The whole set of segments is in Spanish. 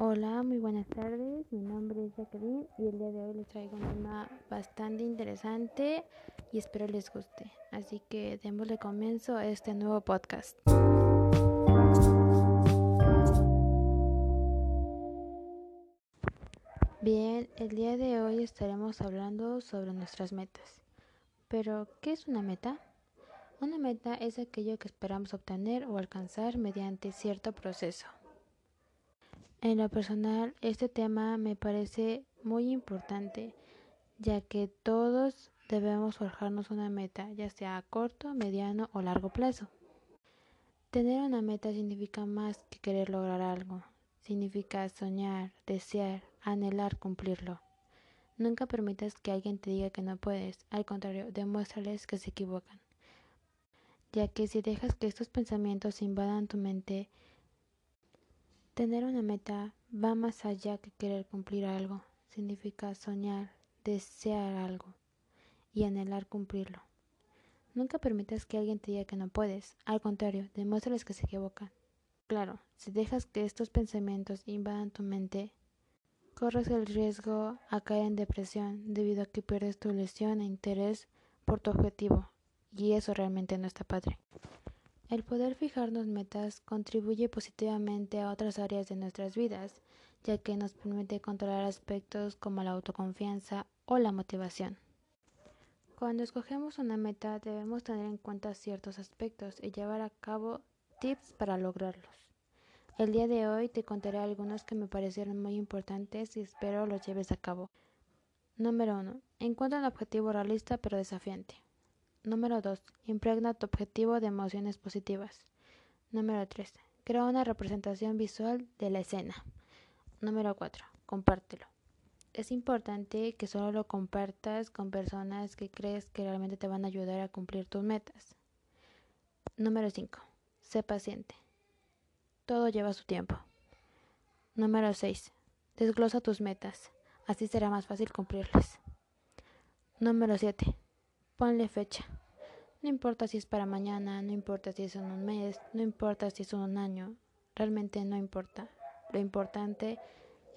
Hola, muy buenas tardes. Mi nombre es Jacqueline y el día de hoy les traigo un tema bastante interesante y espero les guste. Así que démosle comienzo a este nuevo podcast. Bien, el día de hoy estaremos hablando sobre nuestras metas. Pero, ¿qué es una meta? Una meta es aquello que esperamos obtener o alcanzar mediante cierto proceso. En lo personal, este tema me parece muy importante, ya que todos debemos forjarnos una meta, ya sea a corto, mediano o largo plazo. Tener una meta significa más que querer lograr algo, significa soñar, desear, anhelar cumplirlo. Nunca permitas que alguien te diga que no puedes, al contrario, demuéstrales que se equivocan. Ya que si dejas que estos pensamientos invadan tu mente, Tener una meta va más allá que querer cumplir algo. Significa soñar, desear algo y anhelar cumplirlo. Nunca permitas que alguien te diga que no puedes. Al contrario, demuéstrales que se equivocan. Claro, si dejas que estos pensamientos invadan tu mente, corres el riesgo a caer en depresión debido a que pierdes tu ilusión e interés por tu objetivo. Y eso realmente no está padre. El poder fijarnos metas contribuye positivamente a otras áreas de nuestras vidas, ya que nos permite controlar aspectos como la autoconfianza o la motivación. Cuando escogemos una meta debemos tener en cuenta ciertos aspectos y llevar a cabo tips para lograrlos. El día de hoy te contaré algunos que me parecieron muy importantes y espero los lleves a cabo. Número 1. Encuentra un objetivo realista pero desafiante. Número 2. Impregna tu objetivo de emociones positivas. Número 3. Crea una representación visual de la escena. Número 4. Compártelo. Es importante que solo lo compartas con personas que crees que realmente te van a ayudar a cumplir tus metas. Número 5. Sé paciente. Todo lleva su tiempo. Número 6. Desglosa tus metas. Así será más fácil cumplirlas. Número 7. Ponle fecha. No importa si es para mañana, no importa si es en un mes, no importa si es en un año, realmente no importa. Lo importante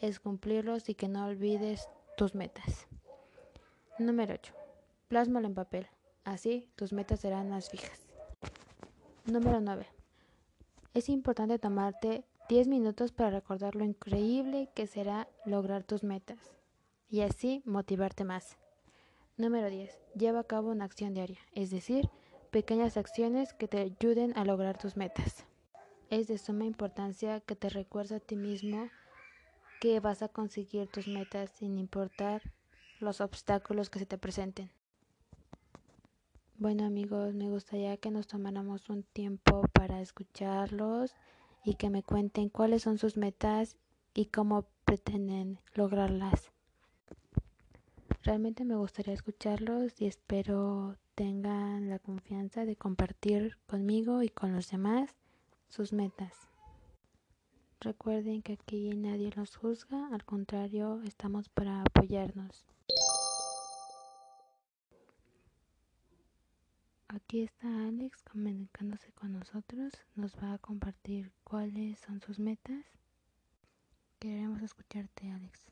es cumplirlos y que no olvides tus metas. Número 8. Plásmalo en papel. Así tus metas serán más fijas. Número 9. Es importante tomarte 10 minutos para recordar lo increíble que será lograr tus metas y así motivarte más. Número 10. Lleva a cabo una acción diaria, es decir, pequeñas acciones que te ayuden a lograr tus metas. Es de suma importancia que te recuerdes a ti mismo que vas a conseguir tus metas sin importar los obstáculos que se te presenten. Bueno amigos, me gustaría que nos tomáramos un tiempo para escucharlos y que me cuenten cuáles son sus metas y cómo pretenden lograrlas. Realmente me gustaría escucharlos y espero tengan la confianza de compartir conmigo y con los demás sus metas. Recuerden que aquí nadie los juzga, al contrario, estamos para apoyarnos. Aquí está Alex comunicándose con nosotros, nos va a compartir cuáles son sus metas. Queremos escucharte, Alex.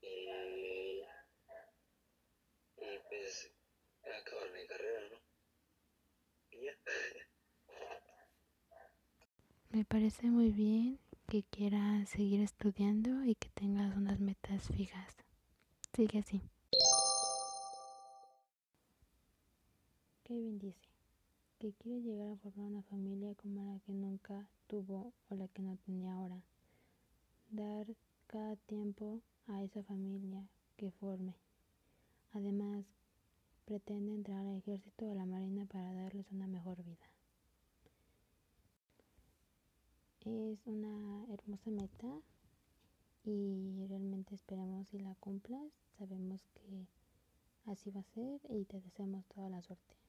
Y, y pues acabar mi carrera, ¿no? Y ya. Me parece muy bien que quieras seguir estudiando y que tengas unas metas fijas. Sigue así. Kevin dice que quiere llegar a formar una familia como la que nunca tuvo o la que no tenía ahora. Dar cada tiempo a esa familia que forme. Además, pretende entrar al ejército o a la marina para darles una mejor vida. Es una hermosa meta y realmente esperemos si la cumplas. Sabemos que así va a ser y te deseamos toda la suerte.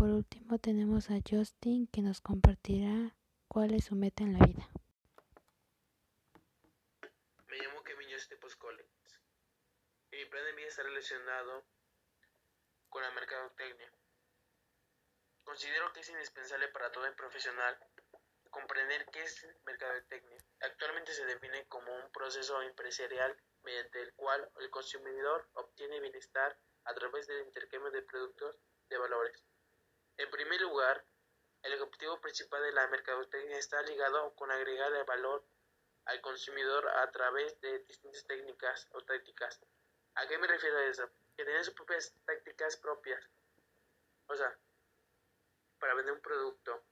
Por último tenemos a Justin que nos compartirá cuál es su meta en la vida. Me llamo Kevin Justin Collins y mi plan de vida está relacionado con la mercadotecnia. Considero que es indispensable para todo el profesional comprender qué es el mercadotecnia. Actualmente se define como un proceso empresarial mediante el cual el consumidor obtiene bienestar a través del intercambio de productos de valores. En primer lugar, el objetivo principal de la mercadotecnia está ligado con agregar el valor al consumidor a través de distintas técnicas o tácticas. ¿A qué me refiero a eso? Que tiene sus propias tácticas propias. O sea, para vender un producto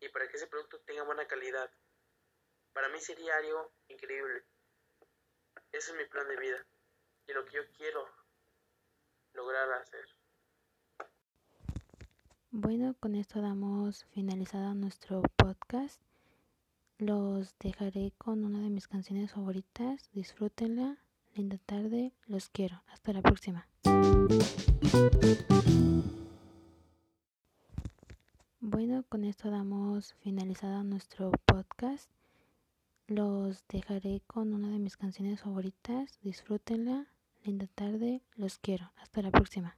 y para que ese producto tenga buena calidad. Para mí sería algo increíble. Ese es mi plan de vida y lo que yo quiero lograr hacer. Bueno, con esto damos finalizado nuestro podcast. Los dejaré con una de mis canciones favoritas. Disfrútenla. Linda tarde. Los quiero. Hasta la próxima. Bueno, con esto damos finalizado nuestro podcast. Los dejaré con una de mis canciones favoritas. Disfrútenla. Linda tarde. Los quiero. Hasta la próxima.